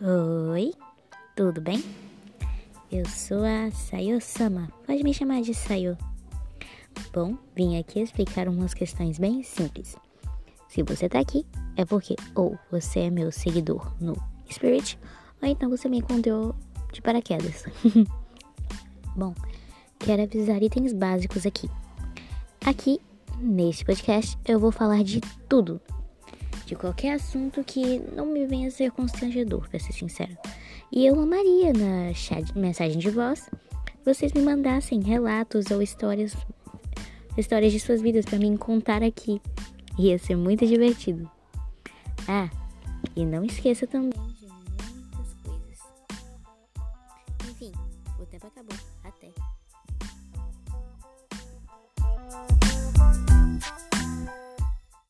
Oi, tudo bem? Eu sou a Sayo-sama, pode me chamar de Sayo. Bom, vim aqui explicar umas questões bem simples. Se você tá aqui, é porque ou você é meu seguidor no Spirit, ou então você me encontrou de paraquedas. Bom, quero avisar itens básicos aqui. Aqui, neste podcast, eu vou falar de tudo de qualquer assunto que não me venha a ser constrangedor, pra ser sincero. E eu amaria na chat, mensagem de voz vocês me mandassem relatos ou histórias histórias de suas vidas para mim contar aqui. Ia ser muito divertido. Ah, e não esqueça também de muitas coisas. Enfim, o tempo acabou. Até.